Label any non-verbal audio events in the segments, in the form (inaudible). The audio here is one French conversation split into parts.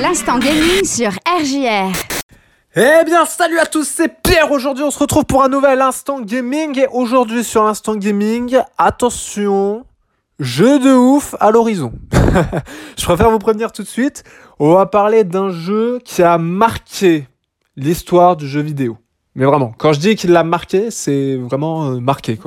L'instant gaming sur RJR. Eh bien, salut à tous, c'est Pierre. Aujourd'hui, on se retrouve pour un nouvel instant gaming. Et aujourd'hui, sur l'instant gaming, attention, jeu de ouf à l'horizon. (laughs) Je préfère vous prévenir tout de suite. On va parler d'un jeu qui a marqué l'histoire du jeu vidéo. Mais vraiment, quand je dis qu'il l'a marqué, c'est vraiment euh, marqué.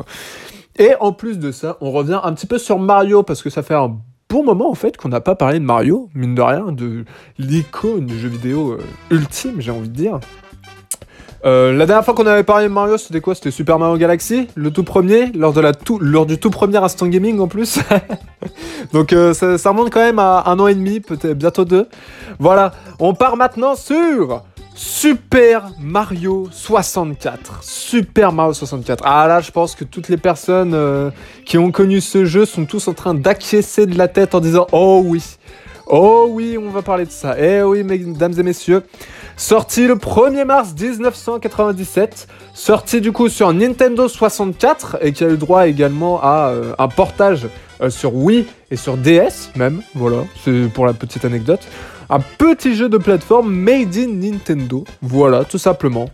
Et en plus de ça, on revient un petit peu sur Mario parce que ça fait un bon moment en fait qu'on n'a pas parlé de Mario, mine de rien, de l'icône du jeu vidéo euh, ultime, j'ai envie de dire. Euh, la dernière fois qu'on avait parlé de Mario, c'était quoi? C'était Super Mario Galaxy, le tout premier, lors, de la tout, lors du tout premier instant gaming en plus. (laughs) Donc euh, ça, ça remonte quand même à un an et demi, peut-être bientôt deux. Voilà, on part maintenant sur Super Mario 64. Super Mario 64. Ah là, je pense que toutes les personnes euh, qui ont connu ce jeu sont tous en train d'acquiescer de la tête en disant Oh oui, oh oui, on va parler de ça. Eh oui, mesdames et messieurs. Sorti le 1er mars 1997. Sorti du coup sur Nintendo 64 et qui a eu droit également à euh, un portage euh, sur Wii et sur DS même. Voilà, c'est pour la petite anecdote. Un petit jeu de plateforme made in Nintendo. Voilà, tout simplement.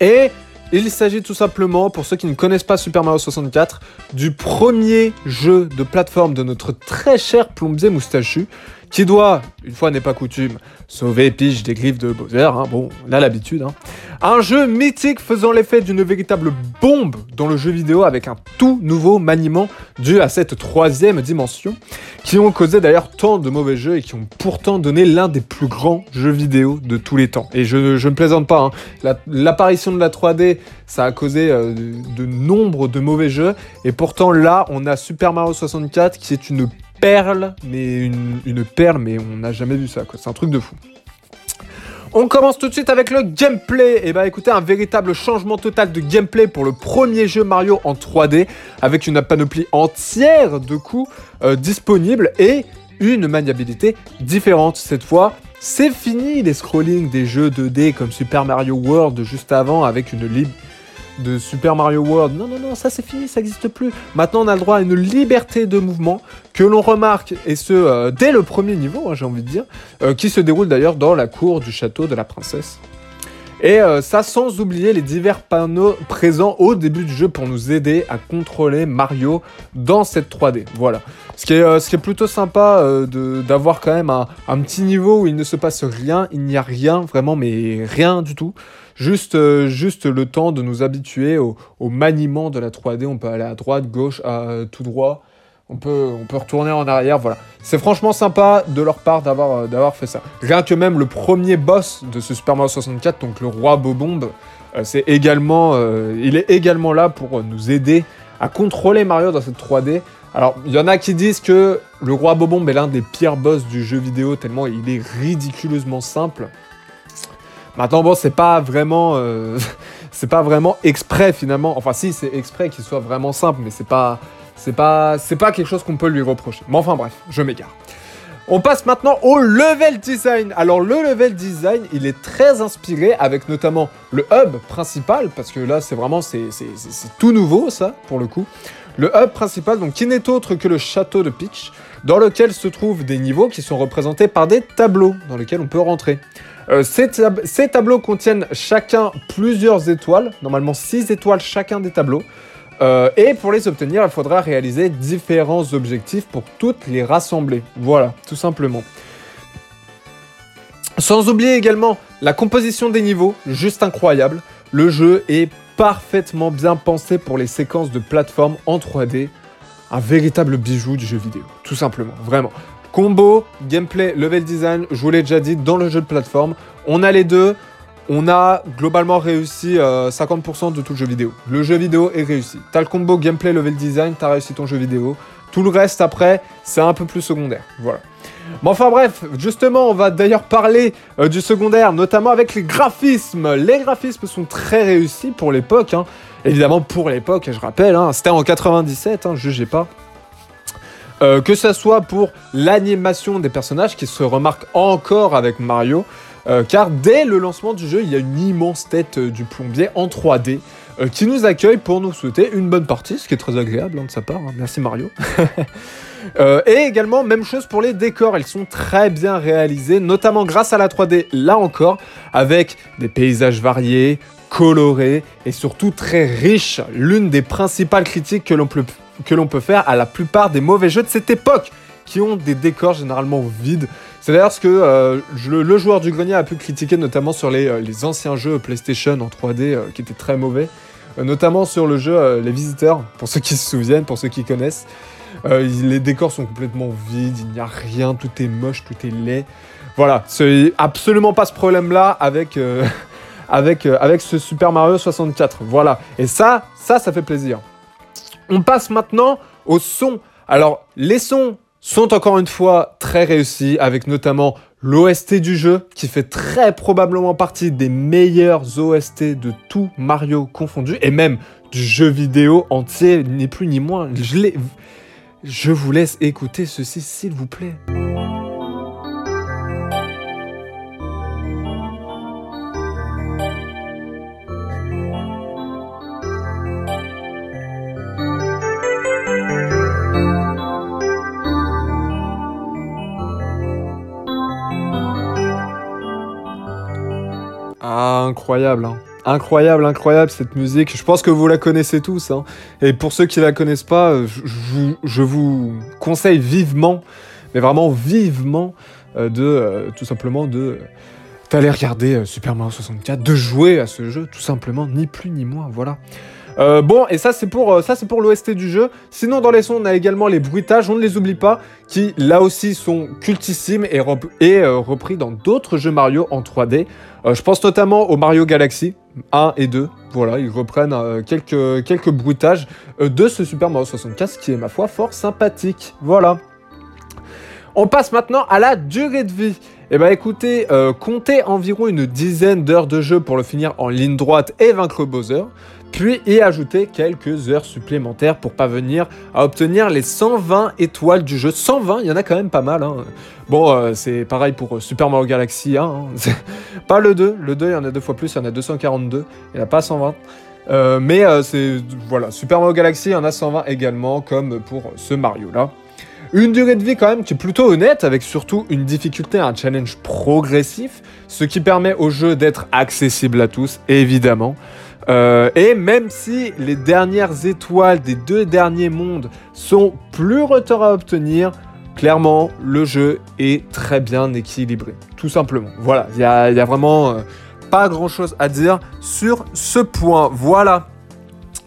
Et il s'agit tout simplement, pour ceux qui ne connaissent pas Super Mario 64, du premier jeu de plateforme de notre très cher plombier moustachu, qui doit, une fois n'est pas coutume, sauver Peach des griffes de Bowser, hein, bon, on a l'habitude. Hein. Un jeu mythique faisant l'effet d'une véritable bombe dans le jeu vidéo avec un tout nouveau maniement dû à cette troisième dimension, qui ont causé d'ailleurs tant de mauvais jeux et qui ont pourtant donné l'un des plus grands jeux vidéo de tous les temps. Et je, ne plaisante pas, hein. l'apparition de la 3D, ça a causé euh, de, de nombre de mauvais jeux, et pourtant là, on a Super Mario 64 qui est une perle, mais une, perle, mais on n'a jamais vu ça, quoi. C'est un truc de fou. On commence tout de suite avec le gameplay. Et eh bah ben, écoutez, un véritable changement total de gameplay pour le premier jeu Mario en 3D, avec une panoplie entière de coups euh, disponibles et une maniabilité différente cette fois. C'est fini les scrollings des jeux 2D comme Super Mario World juste avant avec une libre de Super Mario World. Non, non, non, ça c'est fini, ça n'existe plus. Maintenant, on a le droit à une liberté de mouvement que l'on remarque, et ce, euh, dès le premier niveau, hein, j'ai envie de dire, euh, qui se déroule d'ailleurs dans la cour du château de la princesse. Et euh, ça sans oublier les divers panneaux présents au début du jeu pour nous aider à contrôler Mario dans cette 3D. Voilà. Ce qui est, ce qui est plutôt sympa d'avoir quand même un, petit niveau où il ne se passe rien, il n'y a rien vraiment, mais rien du tout. Juste, euh, juste le temps de nous habituer au, maniement de la 3D. On peut aller à droite, gauche, à, tout droit. On peut, retourner en arrière, voilà. C'est franchement sympa de leur part d'avoir, euh, fait ça. Rien que même le premier boss de ce Super Mario 64, donc le roi Bobombe, euh, c'est également, il est également là pour nous aider à contrôler Mario dans cette 3D. Alors, il y en a qui disent que le roi Bobombe est l'un des pires boss du jeu vidéo, tellement il est ridiculeusement simple. Maintenant, bon, c'est pas vraiment, euh, (laughs) c'est pas vraiment exprès finalement. Enfin, si, c'est exprès qu'il soit vraiment simple, mais c'est pas, c'est pas, c'est pas quelque chose qu'on peut lui reprocher. Mais enfin, bref, je m'égare. On passe maintenant au level design. Alors le level design, il est très inspiré avec notamment le hub principal, parce que là c'est vraiment c'est tout nouveau ça pour le coup. Le hub principal, donc qui n'est autre que le château de Peach, dans lequel se trouvent des niveaux qui sont représentés par des tableaux dans lesquels on peut rentrer. Euh, ces, tableaux contiennent chacun plusieurs étoiles, normalement 6 étoiles chacun des tableaux. Euh, et pour les obtenir, il faudra réaliser différents objectifs pour toutes les rassembler. Voilà, tout simplement. Sans oublier également la composition des niveaux, juste incroyable. Le jeu est parfaitement bien pensé pour les séquences de plateforme en 3D. Un véritable bijou du jeu vidéo, tout simplement, vraiment. Combo, gameplay, level design, je vous l'ai déjà dit, dans le jeu de plateforme, on a les deux. On a globalement réussi 50% euh, de tout le jeu vidéo. Le jeu vidéo est réussi. T'as le combo gameplay, level design, t'as réussi ton jeu vidéo. Tout le reste après, c'est un peu plus secondaire. Voilà. Bon, enfin bref, justement, on va d'ailleurs parler euh, du secondaire, notamment avec les graphismes. Les graphismes sont très réussis pour l'époque. Hein. Évidemment, pour l'époque, je rappelle, hein, c'était en 97, hein, jugez pas. Euh, que ça soit pour l'animation des personnages qui se remarque encore avec Mario, euh, car dès le lancement du jeu, il y a une immense tête euh, du plombier en 3D euh, qui nous accueille pour nous souhaiter une bonne partie, ce qui est très agréable hein, de sa part. hein. Merci Mario. (laughs) Et également, même chose pour les décors, ils sont très bien réalisés, notamment grâce à la 3D, là encore, avec des paysages variés, colorés et surtout très riches. L'une des principales critiques que l'on peut, que l'on peut faire à la plupart des mauvais jeux de cette époque, qui ont des décors généralement vides. C'est d'ailleurs ce que euh, le, joueur du grenier a pu critiquer, notamment sur les, euh, les anciens jeux PlayStation en 3D euh, qui étaient très mauvais. Notamment sur le jeu Les Visiteurs, pour ceux qui se souviennent, pour ceux qui connaissent. Les décors sont complètement vides, il n'y a rien, tout est moche, tout est laid. Voilà, absolument pas ce problème-là avec, (laughs) avec, avec ce Super Mario 64. Voilà, et ça, ça, ça fait plaisir. On passe maintenant au son. Alors, les sons sont encore une fois très réussis, avec notamment l'OST du jeu, qui fait très probablement partie des meilleurs OST de tout Mario confondu, et même du jeu vidéo entier, ni plus ni moins. Je, je vous laisse écouter ceci, s'il vous plaît. Incroyable, hein. Incroyable, incroyable cette musique. Je pense que vous la connaissez tous. hein. Et pour ceux qui la connaissent pas, euh, je, vous, conseille vivement, mais vraiment vivement, euh, de euh, tout simplement de d'aller regarder Super Mario 64, de jouer à ce jeu, tout simplement, ni plus ni moins. Voilà. Euh, bon, et ça c'est pour euh, ça l'OST du jeu. Sinon dans les sons on a également les bruitages, on ne les oublie pas, qui là aussi sont cultissimes et, euh, repris dans d'autres jeux Mario en 3D. Euh, je pense notamment au Mario Galaxy 1 et 2. Voilà, ils reprennent quelques, bruitages de ce Super Mario 64, ce qui est ma foi fort sympathique. Voilà. On passe maintenant à la durée de vie. Eh ben écoutez, comptez environ une dizaine d'heures de jeu pour le finir en ligne droite et vaincre Bowser, puis y ajouter quelques heures supplémentaires pour parvenir à obtenir les 120 étoiles du jeu. 120, il y en a quand même pas mal. hein. Bon, euh, c'est pareil pour euh, Super Mario Galaxy 1. hein. C'est (laughs) pas le 2, le 2 il y en a deux fois plus, il y en a 242, il n'y en a pas 120. Euh, mais c'est voilà, Super Mario Galaxy, il y en a 120 également, comme pour ce Mario là. Une durée de vie quand même qui est plutôt honnête, avec surtout une difficulté, un challenge progressif, ce qui permet au jeu d'être accessible à tous, évidemment. Euh, et même si les dernières étoiles des deux derniers mondes sont plus retard à obtenir, clairement, le jeu est très bien équilibré. Tout simplement. Voilà, il n'y a, vraiment euh, pas grand chose à dire sur ce point. Voilà.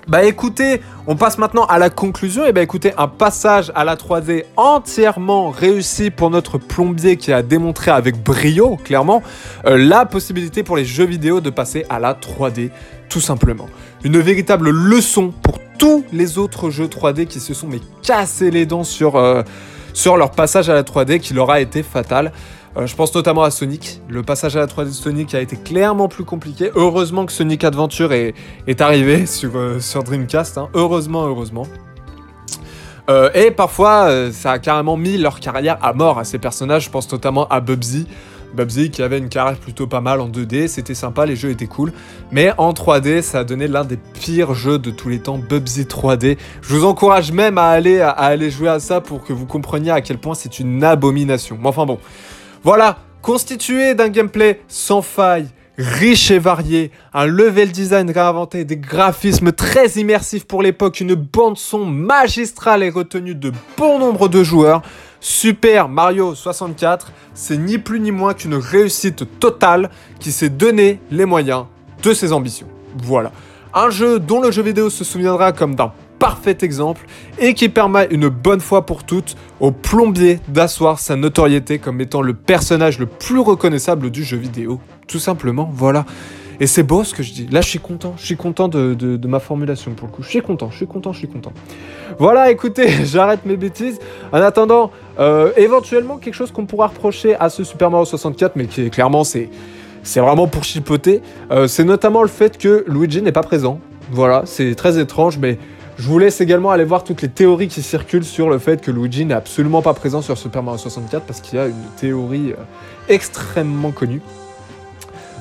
Bah écoutez, on passe maintenant à la conclusion. Et bah écoutez, un passage à la 3D entièrement réussi pour notre plombier qui a démontré avec brio, clairement, euh, la possibilité pour les jeux vidéo de passer à la 3D, tout simplement. Une véritable leçon pour tous les autres jeux 3D qui se sont cassés les dents sur, euh, sur leur passage à la 3D qui leur a été fatal. Euh, je pense notamment à Sonic. Le passage à la 3D de Sonic a été clairement plus compliqué. Heureusement que Sonic Adventure est, est arrivé (laughs) sur, euh, sur Dreamcast. hein. Heureusement, heureusement. Euh, et parfois, ça a carrément mis leur carrière à mort à ces personnages. Je pense notamment à Bubsy. Bubsy qui avait une carrière plutôt pas mal en 2D, c'était sympa, les jeux étaient cool. Mais en 3D, ça a donné l'un des pires jeux de tous les temps, Bubsy 3D. Je vous encourage même à aller, à aller jouer à ça pour que vous compreniez à quel point c'est une abomination. Mais enfin bon. Voilà, constitué d'un gameplay sans faille, riche et varié, un level design réinventé, des graphismes très immersifs pour l'époque, une bande son magistrale et retenue de bon nombre de joueurs, Super Mario 64, c'est ni plus ni moins qu'une réussite totale qui s'est donné les moyens de ses ambitions. Voilà. Un jeu dont le jeu vidéo se souviendra comme d'un parfait exemple et qui permet une bonne fois pour toutes au plombier d'asseoir sa notoriété comme étant le personnage le plus reconnaissable du jeu vidéo. Tout simplement, voilà. Et c'est beau ce que je dis. Là, je suis content. Je suis content de, ma formulation pour le coup. Je suis content, je suis content, je suis content. Voilà, écoutez, (laughs) j'arrête mes bêtises. En attendant, euh, éventuellement, quelque chose qu'on pourra reprocher à ce Super Mario 64, mais qui est clairement, c'est. C'est vraiment pour chipoter. Euh, c'est notamment le fait que Luigi n'est pas présent. Voilà, c'est très étrange, mais je vous laisse également aller voir toutes les théories qui circulent sur le fait que Luigi n'est absolument pas présent sur Super Mario 64 parce qu'il y a une théorie euh, extrêmement connue.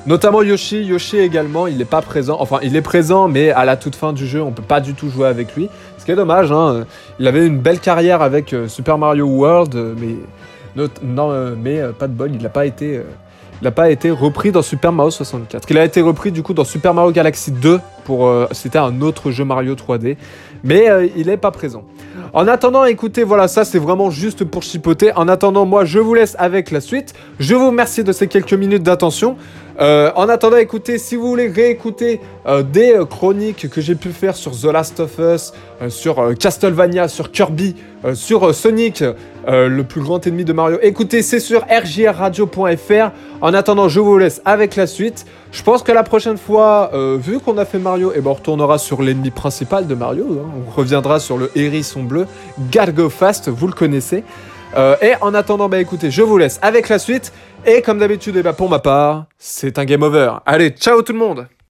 Notamment Yoshi, Yoshi également, il n'est pas présent, enfin il est présent mais à la toute fin du jeu on peut pas du tout jouer avec lui, ce qui est dommage, hein. il avait une belle carrière avec euh, Super Mario World mais, euh, mais euh, pas de bol, il n'a pas été... il n'a pas été repris dans Super Mario 64. Il a été repris du coup dans Super Mario Galaxy 2 pour c'était un autre jeu Mario 3D, mais il n'est pas présent. En attendant, écoutez, voilà, ça c'est vraiment juste pour chipoter. En attendant, moi je vous laisse avec la suite. Je vous remercie de ces quelques minutes d'attention. Euh, en attendant, écoutez, si vous voulez réécouter euh, des euh, chroniques que j'ai pu faire sur The Last of Us, sur Castlevania, sur Kirby, sur Sonic, le plus grand ennemi de Mario, écoutez, c'est sur rjrradio.fr. En attendant, je vous laisse avec la suite. Je pense que la prochaine fois, vu qu'on a fait Mario, eh ben, on retournera sur l'ennemi principal de Mario. Hein. On reviendra sur le hérisson bleu. Gotta go fast, vous le connaissez. Et en attendant, bah écoutez, je vous laisse avec la suite. Et comme d'habitude, eh ben, pour ma part, c'est un game over. Allez, ciao tout le monde